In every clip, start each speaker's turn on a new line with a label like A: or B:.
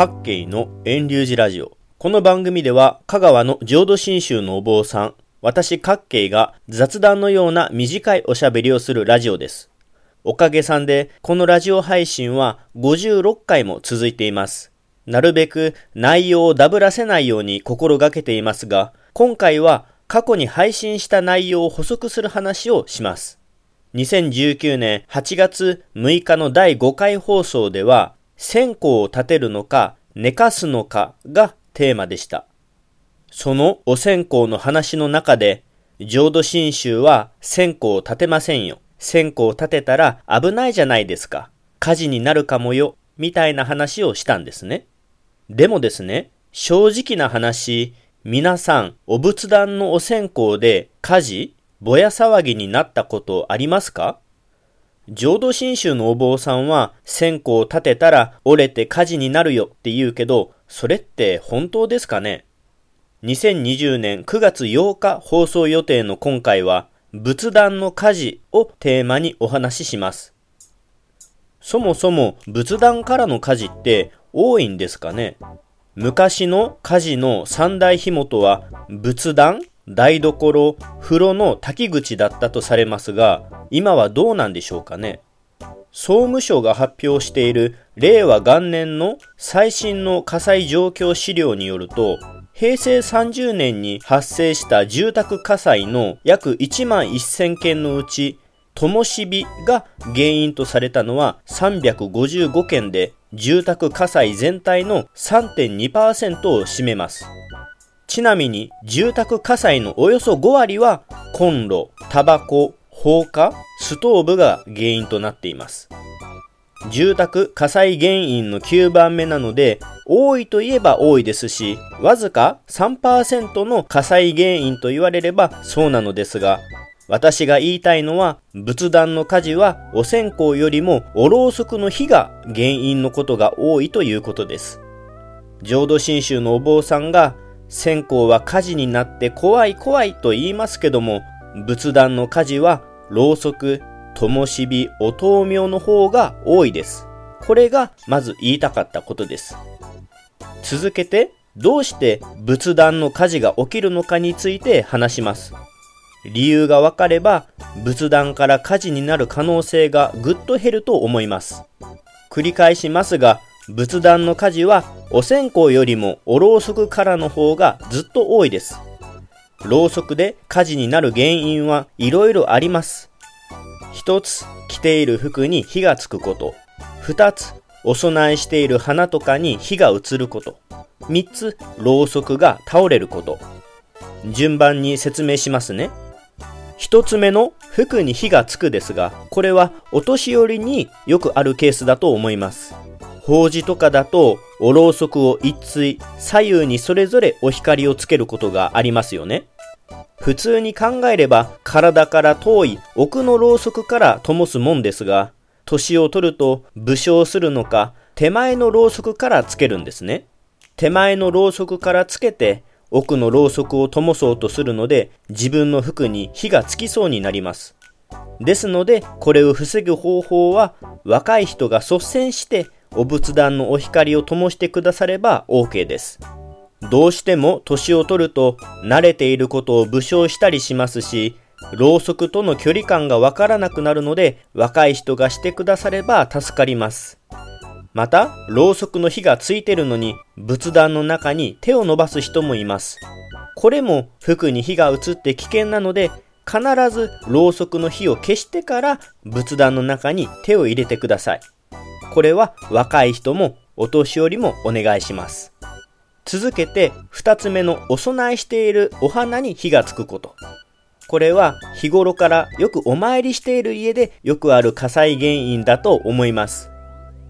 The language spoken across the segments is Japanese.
A: 各系の遠流寺ラジオ。この番組では、香川の浄土真宗のお坊さん、私各系が雑談のような短いおしゃべりをするラジオです。おかげさんで、このラジオ配信は56回も続いています。なるべく内容をダブらせないように心がけていますが、今回は過去に配信した内容を補足する話をします。2019年8月6日の第5回放送では、線香を立てるのか寝かすのかがテーマでした。そのお線香の話の中で、浄土真宗は線香を立てませんよ。線香を立てたら危ないじゃないですか。火事になるかもよ。みたいな話をしたんですね。でもですね、正直な話、皆さん、お仏壇のお線香で火事、ぼや騒ぎになったことありますか？浄土真宗のお坊さんは線香を立てたら折れて火事になるよって言うけど、それって本当ですかね？2020年9月8日放送予定の今回は仏壇の火事をテーマにお話しします。そもそも仏壇からの火事って多いんですかね？昔の火事の三大火元は仏壇、台所、風呂の炊き口だったとされますが、今はどうなんでしょうかね。総務省が発表している令和元年の最新の火災状況資料によると、平成30年に発生した住宅火災の約1万1000件のうち、灯火が原因とされたのは355件で、住宅火災全体の3.2%を占めます。ちなみに住宅火災のおよそ5割はコンロ、タバコ、放火、ストーブが原因となっています。住宅火災原因の9番目なので、多いといえば多いですし、わずか3%の火災原因と言われればそうなのですが、私が言いたいのは、仏壇の火事はお線香よりもおろうそくの火が原因のことが多いということです。浄土真宗のお坊さんが線香は火事になって怖い怖いと言いますけども、仏壇の火事は、ろうそく、灯火、お灯明の方が多いです。これがまず言いたかったことです。続けて、どうして仏壇の火事が起きるのかについて話します。理由が分かれば、仏壇から火事になる可能性がぐっと減ると思います。繰り返しますが、仏壇の火事はお線香よりもおろうそくからの方がずっと多いです。ろうそくで火事になる原因はいろいろあります。一つ、着ている服に火がつくこと。二つ、お供えしている花とかに火が移ること。三つ、ろうそくが倒れること。順番に説明しますね。一つ目の服に火がつくですが、これはお年寄りによくあるケースだと思います。法事とかだと、おろうそくを一対、左右にそれぞれお光をつけることがありますよね。普通に考えれば、体から遠い奥のろうそくから灯すもんですが、年を取ると武将するのか、手前のろうそくからつけるんですね。手前のろうそくからつけて、奥のろうそくを灯そうとするので、自分の服に火がつきそうになります。ですので、これを防ぐ方法は、若い人が率先してお仏壇のお光を灯してくだされば OK です。どうしても年を取ると慣れていることを武将したりしますし、ろうそくとの距離感がわからなくなるので若い人がしてくだされば助かります。また、ろうそくの火がついてるのに仏壇の中に手を伸ばす人もいます。これも服に火が移って危険なので必ずろうそくの火を消してから仏壇の中に手を入れてください。これは若い人もお年寄りもお願いします。続けて2つ目のお供えしているお花に火がつくこと。これは日頃からよくお参りしている家でよくある火災原因だと思います。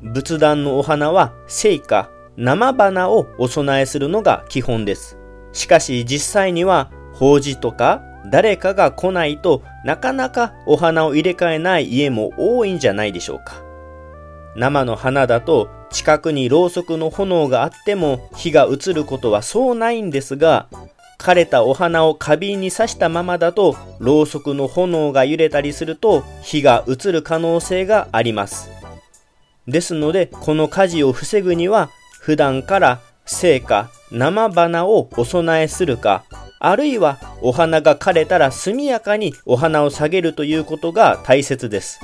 A: 仏壇のお花は聖火、生花をお供えするのが基本です。しかし実際には法事とか誰かが来ないとなかなかお花を入れ替えない家も多いんじゃないでしょうか。生の花だと近くにろうそくの炎があっても火が移ることはそうないんですが、枯れたお花を花瓶に刺したままだと、ろうそくの炎が揺れたりすると火が移る可能性があります。ですので、この火事を防ぐには、普段から生花、生花をお供えするか、あるいはお花が枯れたら速やかにお花を下げるということが大切です。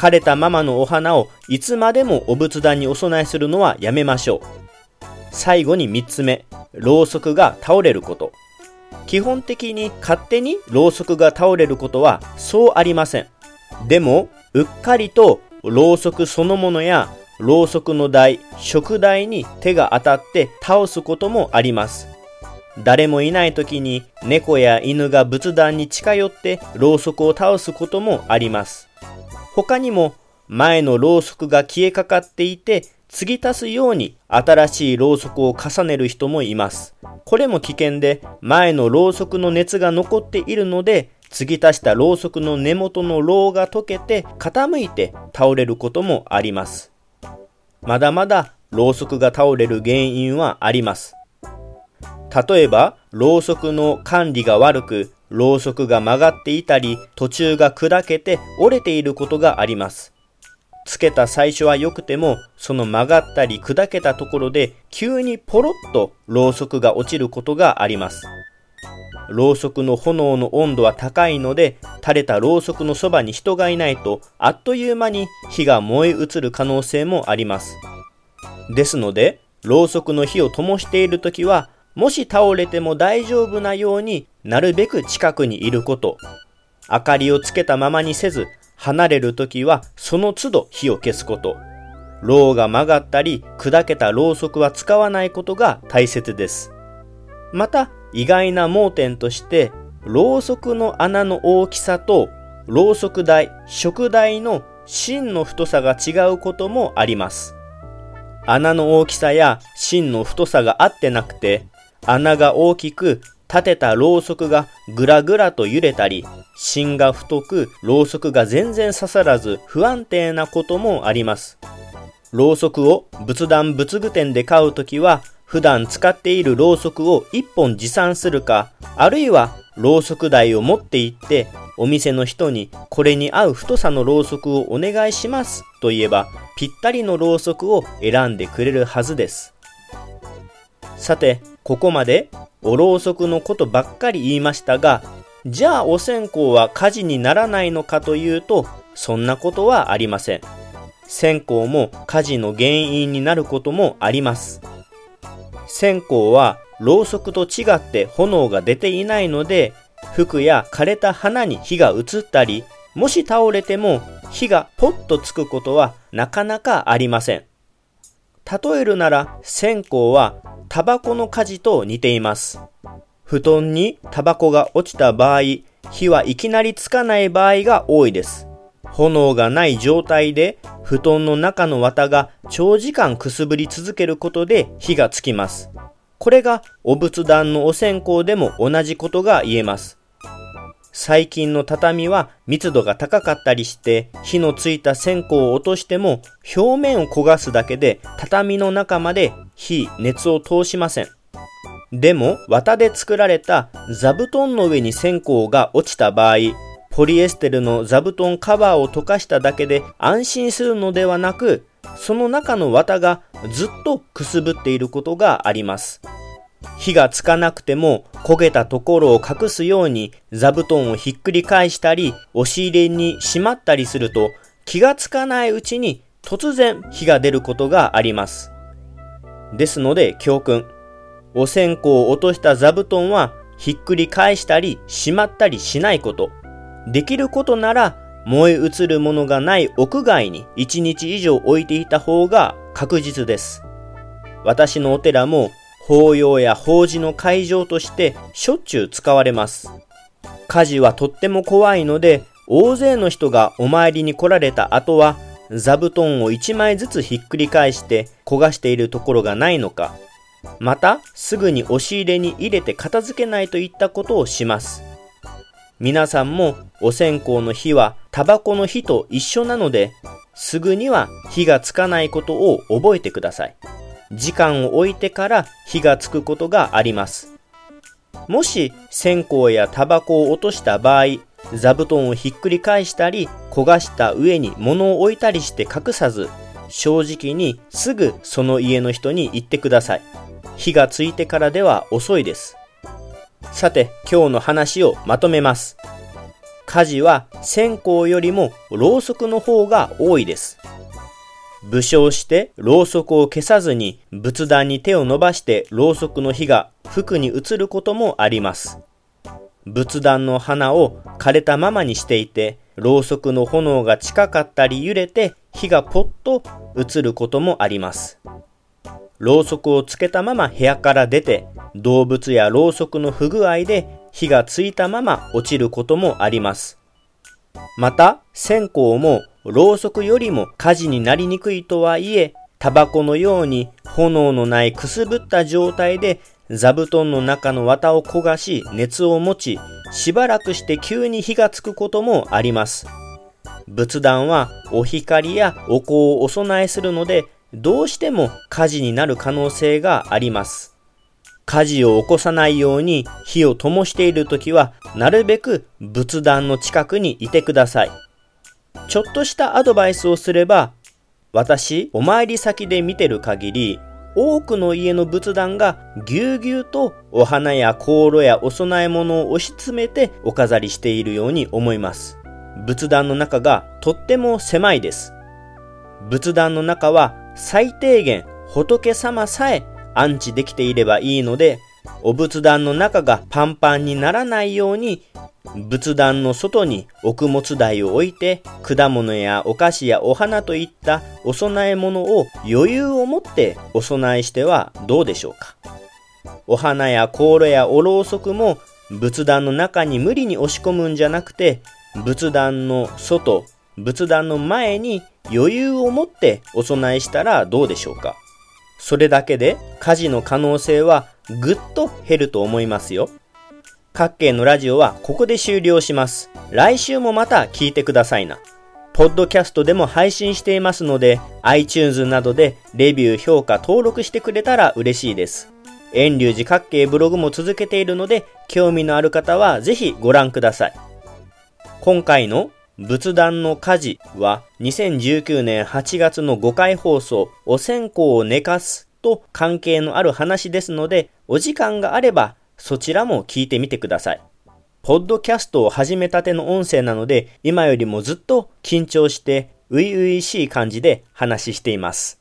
A: 枯れたままのお花をいつまでもお仏壇にお供えするのはやめましょう。最後に3つ目、ろうそくが倒れること。基本的に勝手にろうそくが倒れることはそうありません。でも、うっかりとろうそくそのものやろうそくの台、食台に手が当たって倒すこともあります。誰もいない時に猫や犬が仏壇に近寄ってろうそくを倒すこともあります。他にも前のろうそくが消えかかっていて継ぎ足すように新しいろうそくを重ねる人もいます。これも危険で前のろうそくの熱が残っているので継ぎ足したろうそくの根元のろうが溶けて傾いて倒れることもあります。まだまだろうそくが倒れる原因はあります。例えば、ろうそくの管理が悪く、ろうそくが曲がっていたり、途中が砕けて折れていることがあります。つけた最初は良くても、その曲がったり砕けたところで、急にポロッとろうそくが落ちることがあります。ろうそくの炎の温度は高いので、垂れたろうそくのそばに人がいないと、あっという間に火が燃え移る可能性もあります。ですので、ろうそくの火を灯しているときは、もし倒れても大丈夫なようになるべく近くにいること。明かりをつけたままにせず、離れるときはその都度火を消すこと。ろうが曲がったり砕けたろうそくは使わないことが大切です。また意外な盲点として、ろうそくの穴の大きさとろうそく台、食台の芯の太さが違うこともあります。穴の大きさや芯の太さが合ってなくて、穴が大きく立てたろうそくがぐらぐらと揺れたり、芯が太くろうそくが全然刺さらず不安定なこともあります。ろうそくを仏壇仏具店で買うときは、普段使っているろうそくを1本持参するか、あるいはろうそく台を持って行って、お店の人にこれに合う太さのろうそくをお願いしますと言えば、ぴったりのろうそくを選んでくれるはずです。さて、ここまでおろうそくのことばっかり言いましたが、じゃあお線香は火事にならないのかというと、そんなことはありません。線香も火事の原因になることもあります。線香はろうそくと違って炎が出ていないので、服や枯れた花に火が移ったり、もし倒れても火がポッとつくことはなかなかありません。例えるなら線香はタバコの火事と似ています。布団にタバコが落ちた場合、火はいきなりつかない場合が多いです。炎がない状態で布団の中の綿が長時間くすぶり続けることで火がつきます。これがお仏壇のお線香でも同じことが言えます。最近の畳は密度が高かったりして火のついた線香を落としても表面を焦がすだけで畳の中まで火、熱を通しません。でも綿で作られた座布団の上に線香が落ちた場合ポリエステルの座布団カバーを溶かしただけで安心するのではなくその中の綿がずっとくすぶっていることがあります。火がつかなくても焦げたところを隠すように座布団をひっくり返したり押し入れにしまったりすると気がつかないうちに突然火が出ることがあります。ですので教訓。お線香を落とした座布団はひっくり返したりしまったりしないこと。できることなら燃え移るものがない屋外に1日以上置いていた方が確実です。私のお寺も法要や法事の会場としてしょっちゅう使われます。火事はとっても怖いので、大勢の人がお参りに来られた後は、座布団を1枚ずつひっくり返して焦がしているところがないのか、またすぐに押し入れに入れて片付けないといったことをします。皆さんもお線香の火はタバコの火と一緒なので、すぐには火がつかないことを覚えてください。時間を置いてから火がつくことがあります。もし線香やタバコを落とした場合、座布団をひっくり返したり、焦がした上に物を置いたりして隠さず、正直にすぐその家の人に言ってください。火がついてからでは遅いです。さて、今日の話をまとめます。火事は線香よりもろうそくの方が多いです。武将してろうそくを消さずに仏壇に手を伸ばしてろうそくの火が服に移ることもあります。仏壇の花を枯れたままにしていて、ろうそくの炎が近かったり揺れて火がポッと移ることもあります。ろうそくをつけたまま部屋から出て、動物やろうそくの不具合で火がついたまま落ちることもあります。また、線香もろうそくよりも火事になりにくいとはいえ、タバコのように炎のないくすぶった状態で座布団の中の綿を焦がし熱を持ち、しばらくして急に火がつくこともあります。仏壇はお光やお香をお供えするので、どうしても火事になる可能性があります。火事を起こさないように火を灯している時は、なるべく仏壇の近くにいてください。ちょっとしたアドバイスをすれば、私、お参り先で見てる限り、多くの家の仏壇がぎゅうぎゅうとお花や香炉やお供え物を押し詰めてお飾りしているように思います。仏壇の中がとっても狭いです。仏壇の中は最低限仏様さえ安置できていればいいので、お仏壇の中がパンパンにならないように、仏壇の外に奥物台を置いて、果物やお菓子やお花といったお供え物を余裕を持ってお供えしてはどうでしょうか。お花や香炉やおろうそくも仏壇の中に無理に押し込むんじゃなくて、仏壇の外、仏壇の前に余裕を持ってお供えしたらどうでしょうかそれだけで火事の可能性はぐっと減ると思いますよ。各系のラジオはここで終了します。来週もまた聞いてくださいな。ポッドキャストでも配信していますので、iTunes などでレビュー、評価、登録してくれたら嬉しいです。遠隆寺各系ブログも続けているので、興味のある方はぜひご覧ください。今回の仏壇の火事は2019年8月の5回放送お線香を寝かすと関係のある話ですのでお時間があればそちらも聞いてみてください。ポッドキャストを始めたての音声なので今よりもずっと緊張して初々しい感じで話しています。